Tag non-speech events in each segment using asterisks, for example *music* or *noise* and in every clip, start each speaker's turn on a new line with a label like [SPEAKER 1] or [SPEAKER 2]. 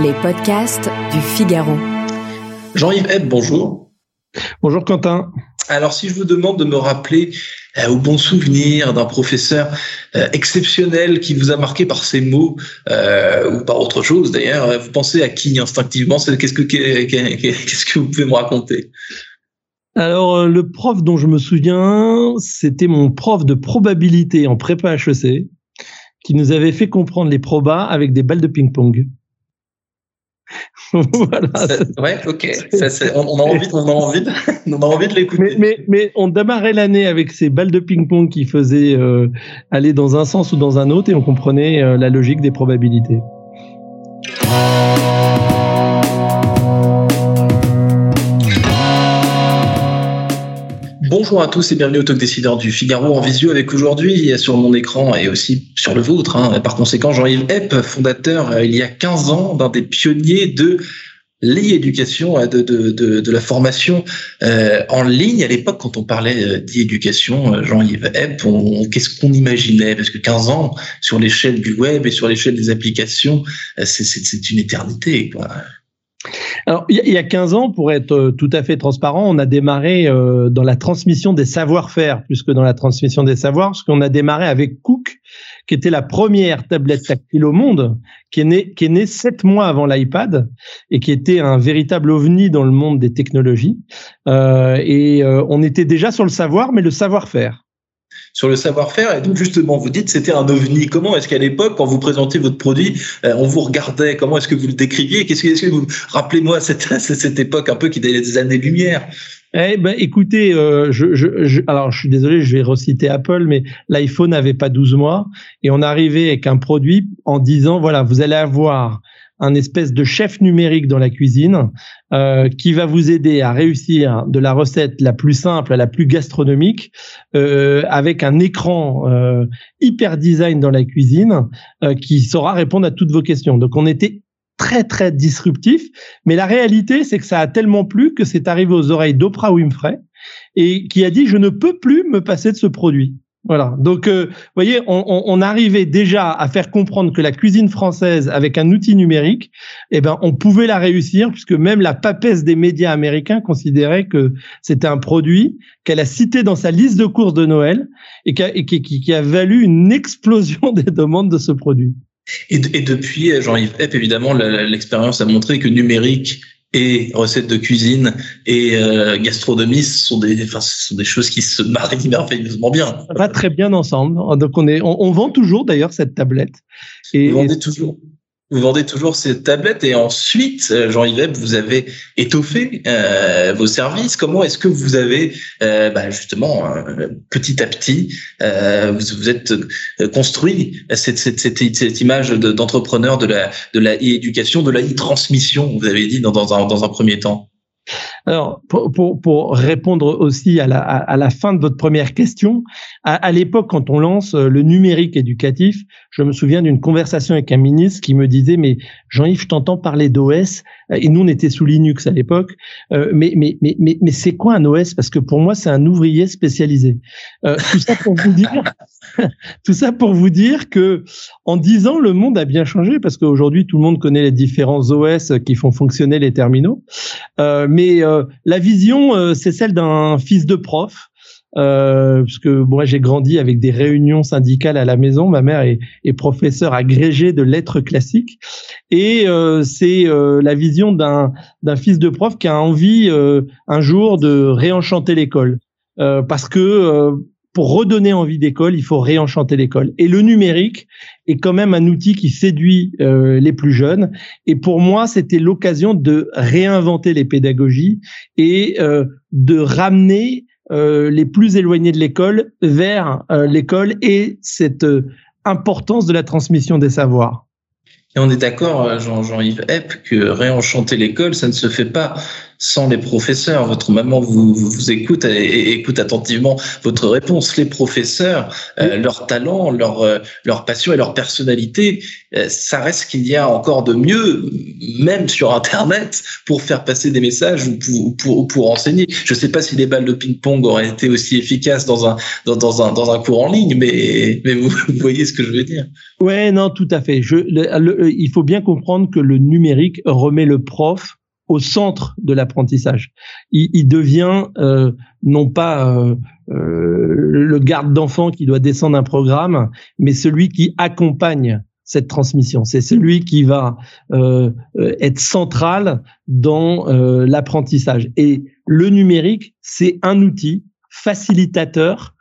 [SPEAKER 1] Les podcasts du Figaro.
[SPEAKER 2] Jean-Yves Hebb, bonjour.
[SPEAKER 3] Bonjour Quentin.
[SPEAKER 2] Alors si je vous demande de me rappeler euh, au bon souvenir d'un professeur euh, exceptionnel qui vous a marqué par ses mots euh, ou par autre chose d'ailleurs, vous pensez à qui instinctivement? Qu'est-ce que qu'est-ce que vous pouvez me raconter?
[SPEAKER 3] Alors, le prof dont je me souviens, c'était mon prof de probabilité en prépa HEC, qui nous avait fait comprendre les probas avec des balles de ping-pong. *laughs*
[SPEAKER 2] voilà. Ouais, ok. on, a envie, on a envie, de, *laughs* on a envie de l'écouter.
[SPEAKER 3] Mais, mais, on démarrait l'année avec ces balles de ping-pong qui faisaient euh, aller dans un sens ou dans un autre et on comprenait euh, la logique des probabilités.
[SPEAKER 2] Bonjour à tous et bienvenue au Talk Décideur du Figaro en visio avec aujourd'hui sur mon écran et aussi sur le vôtre. Hein. Par conséquent, Jean-Yves Epp, fondateur euh, il y a 15 ans d'un des pionniers de l'e-éducation, euh, de, de, la formation euh, en ligne. À l'époque, quand on parlait d'e-éducation, Jean-Yves Epp, qu'est-ce qu'on imaginait? Parce que 15 ans sur l'échelle du web et sur l'échelle des applications, c'est une éternité.
[SPEAKER 3] Alors, il y a 15 ans, pour être euh, tout à fait transparent, on a démarré euh, dans la transmission des savoir-faire plus que dans la transmission des savoirs, parce qu'on a démarré avec Cook, qui était la première tablette tactile au monde, qui est née, qui est née sept mois avant l'iPad et qui était un véritable ovni dans le monde des technologies. Euh, et on était déjà sur le savoir, mais le savoir-faire
[SPEAKER 2] sur le savoir-faire. Et donc, justement, vous dites c'était un ovni. Comment est-ce qu'à l'époque, quand vous présentiez votre produit, euh, on vous regardait? Comment est-ce que vous le décriviez? Qu'est-ce que, vous rappelez-moi *laughs* cette, cette époque un peu qui était des années-lumière
[SPEAKER 3] eh ben, écoutez, euh, je, je, alors je suis désolé, je vais reciter Apple, mais l'iPhone n'avait pas 12 mois et on arrivait avec un produit en disant voilà, vous allez avoir un espèce de chef numérique dans la cuisine euh, qui va vous aider à réussir de la recette la plus simple à la plus gastronomique euh, avec un écran euh, hyper design dans la cuisine euh, qui saura répondre à toutes vos questions. Donc on était très très disruptif, mais la réalité c'est que ça a tellement plu que c'est arrivé aux oreilles d'Oprah Winfrey et qui a dit je ne peux plus me passer de ce produit. Voilà. Donc, euh, vous voyez, on, on, arrivait déjà à faire comprendre que la cuisine française, avec un outil numérique, eh ben, on pouvait la réussir, puisque même la papesse des médias américains considérait que c'était un produit qu'elle a cité dans sa liste de courses de Noël et qui a, qui, qui a valu une explosion *laughs* des demandes de ce produit.
[SPEAKER 2] Et, et depuis, Jean-Yves évidemment, l'expérience a montré que numérique et recettes de cuisine et euh, gastronomie sont des, enfin, ce sont des choses qui se marient *laughs* merveilleusement bien.
[SPEAKER 3] Ça va très bien ensemble. Donc on est, on, on vend toujours d'ailleurs cette tablette.
[SPEAKER 2] Et, Vous vendez toujours. Vous vendez toujours ces tablettes et ensuite, euh, Jean-Yves, vous avez étoffé euh, vos services. Comment est-ce que vous avez euh, bah, justement petit à petit vous, êtes construit cette, image d'entrepreneur de, la de la éducation, de la e-transmission, vous avez dit dans un premier temps?
[SPEAKER 3] Alors, pour, pour, pour, répondre aussi à la, à la fin de votre première question, à, à l'époque, quand on lance euh, le numérique éducatif, je me souviens d'une conversation avec un ministre qui me disait, mais Jean-Yves, je t'entends parler d'OS, et nous, on était sous Linux à l'époque, euh, mais, mais, mais, mais, mais c'est quoi un OS Parce que pour moi, c'est un ouvrier spécialisé. Euh, tout ça pour vous dire, *laughs* tout ça pour vous dire que en dix ans, le monde a bien changé, parce qu'aujourd'hui, tout le monde connaît les différents OS qui font fonctionner les terminaux. Euh, mais euh, la vision, euh, c'est celle d'un fils de prof. Euh, parce que moi j'ai grandi avec des réunions syndicales à la maison. Ma mère est, est professeure agrégée de lettres classiques et euh, c'est la vision d'un d'un fils de prof qui a envie un jour de réenchanter l'école parce que pour redonner envie d'école, il faut réenchanter l'école. Et le numérique est quand même un outil qui séduit euh, les plus jeunes. Et pour moi, c'était l'occasion de réinventer les pédagogies et euh, de ramener euh, les plus éloignés de l'école vers l'école et cette importance de la transmission des savoirs.
[SPEAKER 2] Et on est d'accord, Jean-Yves Epp, que réenchanter l'école, ça ne se fait pas sans les professeurs. Votre maman vous, vous, écoute et, écoute attentivement votre réponse. Les professeurs, euh, leur talent, leur, euh, leur passion et leur personnalité, euh, ça reste qu'il y a encore de mieux, même sur Internet, pour faire passer des messages ou pour, pour, pour enseigner. Je ne sais pas si les balles de ping-pong auraient été aussi efficaces dans un, dans, dans, un, dans un cours en ligne, mais, mais vous, voyez ce que je veux dire.
[SPEAKER 3] Ouais, non, tout à fait. Je, il faut bien comprendre que le numérique remet le prof au centre de l'apprentissage. Il, devient euh, non pas euh, euh, le garde d'enfant qui doit descendre un programme, mais celui qui accompagne cette transmission. C'est celui qui va être central dans l'apprentissage. Et le numérique, c'est un outil facilitateur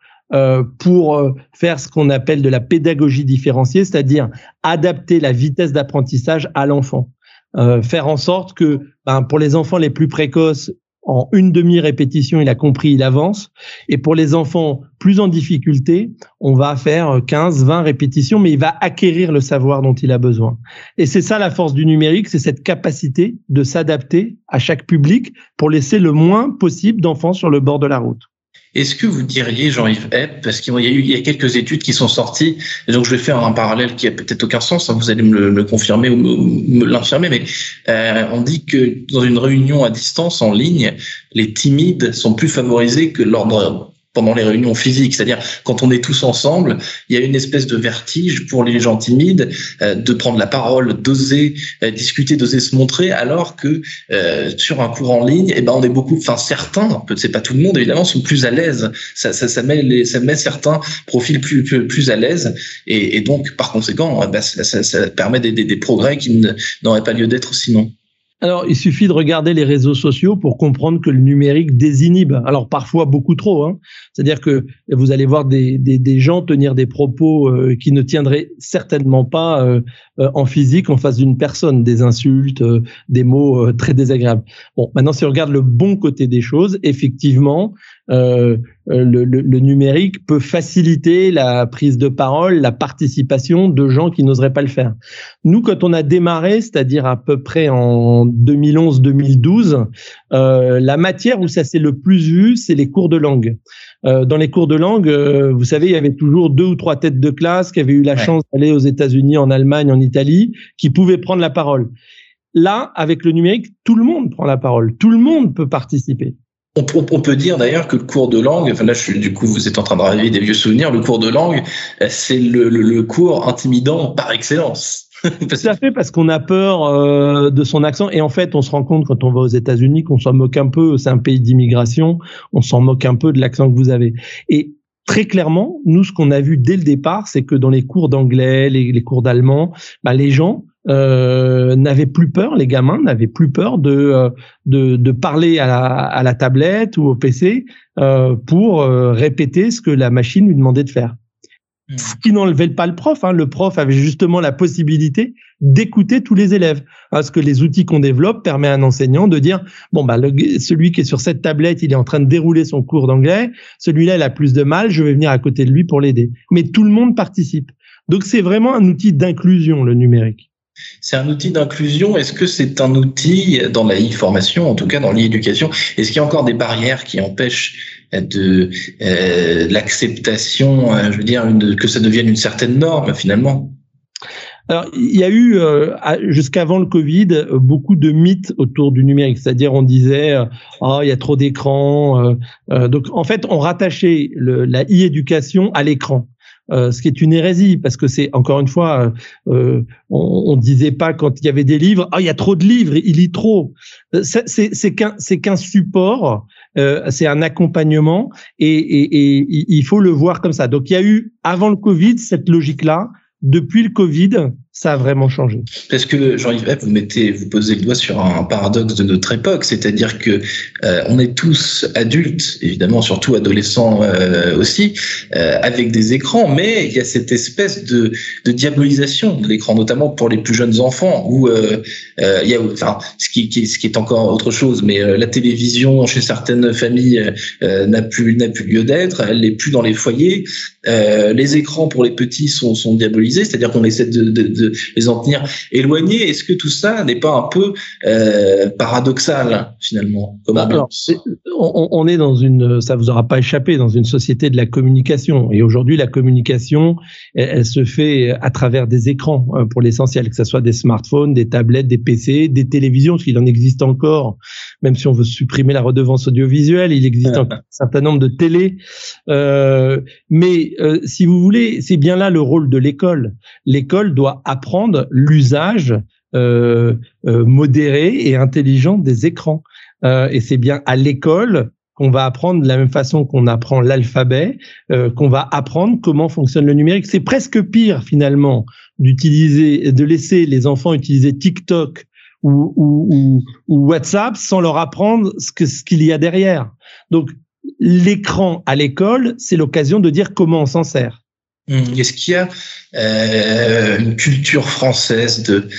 [SPEAKER 3] pour faire ce qu'on appelle de la pédagogie différenciée, c'est-à-dire adapter la vitesse d'apprentissage à l'enfant. Euh, faire en sorte que ben, pour les enfants les plus précoces, en une demi-répétition, il a compris, il avance. Et pour les enfants plus en difficulté, on va faire 15, 20 répétitions, mais il va acquérir le savoir dont il a besoin. Et c'est ça la force du numérique, c'est cette capacité de s'adapter à chaque public pour laisser le moins possible d'enfants sur le bord de la route.
[SPEAKER 2] Est-ce que vous diriez, Jean-Yves Epp, parce qu'il y a eu il y a quelques études qui sont sorties, et donc je vais faire un parallèle qui a peut-être aucun sens, hein, vous allez me le, confirmer ou me, l'infirmer, mais euh, on dit que dans une réunion à distance en ligne, les timides sont plus favorisés que l'ordre pendant les réunions physiques, c'est-à-dire quand on est tous ensemble, il y a une espèce de vertige pour les gens timides euh, de prendre la parole, d'oser euh, discuter, d'oser se montrer, alors que euh, sur un cours en ligne, eh ben on est beaucoup, enfin certains, c'est pas tout le monde évidemment, sont plus à l'aise. Ça, ça, ça, met les, ça met certains profils plus plus, plus à l'aise, et, et, donc par conséquent, bah, ça, ça, permet des, des, des progrès qui n'auraient pas lieu d'être sinon.
[SPEAKER 3] Alors, il suffit de regarder les réseaux sociaux pour comprendre que le numérique désinhibe. Alors, parfois beaucoup trop. Hein. C'est-à-dire que vous allez voir des, des, des, gens tenir des propos euh, qui ne tiendraient certainement pas euh, euh, en physique en face d'une personne, des insultes, des mots très désagréables. Bon, maintenant, si on regarde le bon côté des choses, effectivement, le, le, le, numérique peut faciliter la prise de parole, la participation de gens qui n'oseraient pas le faire. Nous, quand on a démarré, c'est-à-dire à peu près en 2011-2012, euh, la matière où ça s'est le plus vu, c'est les cours de langue. Euh, dans les cours de langue, euh, vous savez, il y avait toujours deux ou trois têtes de classe qui avaient eu la chance d'aller aux États-Unis, en Allemagne, en Italie, qui pouvaient prendre la parole. Là, avec le numérique, tout le monde prend la parole, tout le monde peut participer.
[SPEAKER 2] On, peut dire d'ailleurs que le cours de langue, enfin là, je du coup, vous êtes en train de raviver des vieux souvenirs. Le cours de langue, c'est le, le cours intimidant par excellence. *laughs*
[SPEAKER 3] Tout à fait, parce qu'on a peur euh, de son accent. Et en fait, on se rend compte quand on va aux États-Unis qu'on s'en moque un peu. C'est un pays d'immigration. On s'en moque un peu de l'accent que vous avez. Et très clairement, nous, ce qu'on a vu dès le départ, c'est que dans les cours d'anglais, les, cours d'allemand, bah, les gens euh, n'avaient plus peur, les gamins n'avaient plus peur de, euh, de, de, parler à la, à la tablette ou au PC euh, pour euh, répéter ce que la machine lui demandait de faire. Ce qui n'enlevait pas le prof. Hein. Le prof avait justement la possibilité d'écouter tous les élèves. Parce que les outils qu'on développe permettent à un enseignant de dire bon bah celui qui est sur cette tablette, il est en train de dérouler son cours d'anglais. Celui-là, il a plus de mal. Je vais venir à côté de lui pour l'aider. Mais tout le monde participe. Donc c'est vraiment un outil d'inclusion le numérique.
[SPEAKER 2] C'est un outil d'inclusion. Est-ce que c'est un outil dans la e-formation, en tout cas dans l'e-éducation Est-ce qu'il y a encore des barrières qui empêchent de euh, l'acceptation, euh, je veux dire, que ça devienne une certaine norme finalement?
[SPEAKER 3] Alors, il y a eu euh, jusqu'avant le Covid beaucoup de mythes autour du numérique, c'est-à-dire on disait oh il y a trop d'écrans. donc en fait on rattachait le, la e-éducation à l'écran. Euh, ce qui est une hérésie parce que c'est encore une fois, euh, on, on disait pas quand il y avait des livres, ah il y a trop de livres, il lit trop. Euh, c'est qu'un c'est qu'un support, euh, c'est un accompagnement et, et, et il faut le voir comme ça. Donc il y a eu avant le Covid cette logique là. Depuis le Covid, ça a vraiment changé.
[SPEAKER 2] Parce que Jean-Yves vous mettez, vous posez le doigt sur un paradoxe de notre époque, c'est-à-dire que euh, on est tous adultes, évidemment, surtout adolescents euh, aussi, euh, avec des écrans, mais il y a cette espèce de, diabolisation de l'écran, notamment pour les plus jeunes enfants, où il y a, enfin, ce qui, est encore autre chose, mais la télévision chez certaines familles n'a plus lieu d'être, elle n'est plus dans les foyers. les écrans pour les petits sont, diabolisés, c'est-à-dire qu'on essaie de les en tenir éloignés. Est-ce que tout ça n'est pas un peu euh, paradoxal finalement comme
[SPEAKER 3] bah, on, on, est dans une, ça vous aura pas échappé, dans une société de la communication. Et aujourd'hui, la communication, elle, se fait à travers des écrans hein, pour l'essentiel, que ce soit des smartphones, des tablettes, des PC, des télévisions, parce qu'il en existe encore, même si on veut supprimer la redevance audiovisuelle, il existe *laughs* un certain nombre de télés. Euh, mais euh, si vous voulez, c'est bien là le rôle de l'école. L'école doit apprendre l'usage euh, euh, modéré et intelligent des écrans. Euh, et c'est bien à l'école qu'on va apprendre de la même façon qu'on apprend l'alphabet, qu'on va apprendre comment fonctionne le numérique. C'est presque pire finalement d'utiliser, de laisser les enfants utiliser TikTok ou, WhatsApp sans leur apprendre ce qu'il y a derrière. Donc l'écran à l'école, c'est l'occasion de dire comment on s'en sert.
[SPEAKER 2] Mmh. Est-ce qu'il y a euh, une culture française de,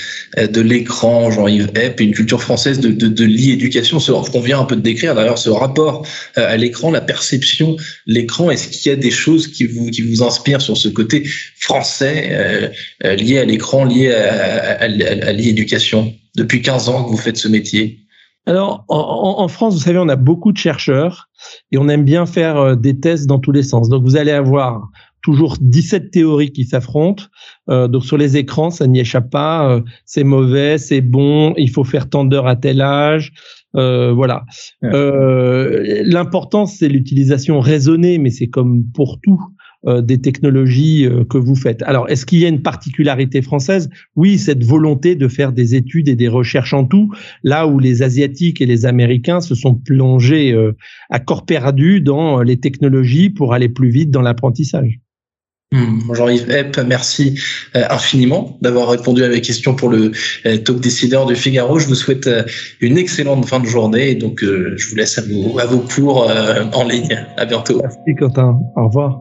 [SPEAKER 2] de l'écran, Jean-Yves Epp, et une culture française de, de, de l'e-éducation, ce qu'on vient un peu de décrire, d'ailleurs, ce rapport euh, à l'écran, la perception, l'écran, est-ce qu'il y a des choses qui vous, qui vous inspirent sur ce côté français euh, lié à l'écran, lié à, à, à l'e-éducation Depuis 15 ans que vous faites ce métier
[SPEAKER 3] alors, en, en, France, vous savez, on a beaucoup de chercheurs et on aime bien faire des tests dans tous les sens. Donc, vous allez avoir toujours 17 théories qui s'affrontent. Euh, donc sur les écrans, ça n'y échappe pas. Euh, c'est mauvais, c'est bon, il faut faire tant d'heures à tel âge. Euh, voilà. Euh, L'important, c'est l'utilisation raisonnée, mais c'est comme pour tout. Euh, des technologies euh, que vous faites. Alors, est-ce qu'il y a une particularité française? Oui, cette volonté de faire des études et des recherches en tout, là où les Asiatiques et les Américains se sont plongés à corps perdu dans les technologies pour aller plus vite dans l'apprentissage.
[SPEAKER 2] Hmm. Jean-Yves Epp, merci euh, infiniment d'avoir répondu à mes questions pour le euh, talk décideur du Figaro. Je vous souhaite euh, une excellente fin de journée et donc je vous laisse à vos, à vos cours en ligne. À bientôt.
[SPEAKER 3] Merci Quentin. Au revoir.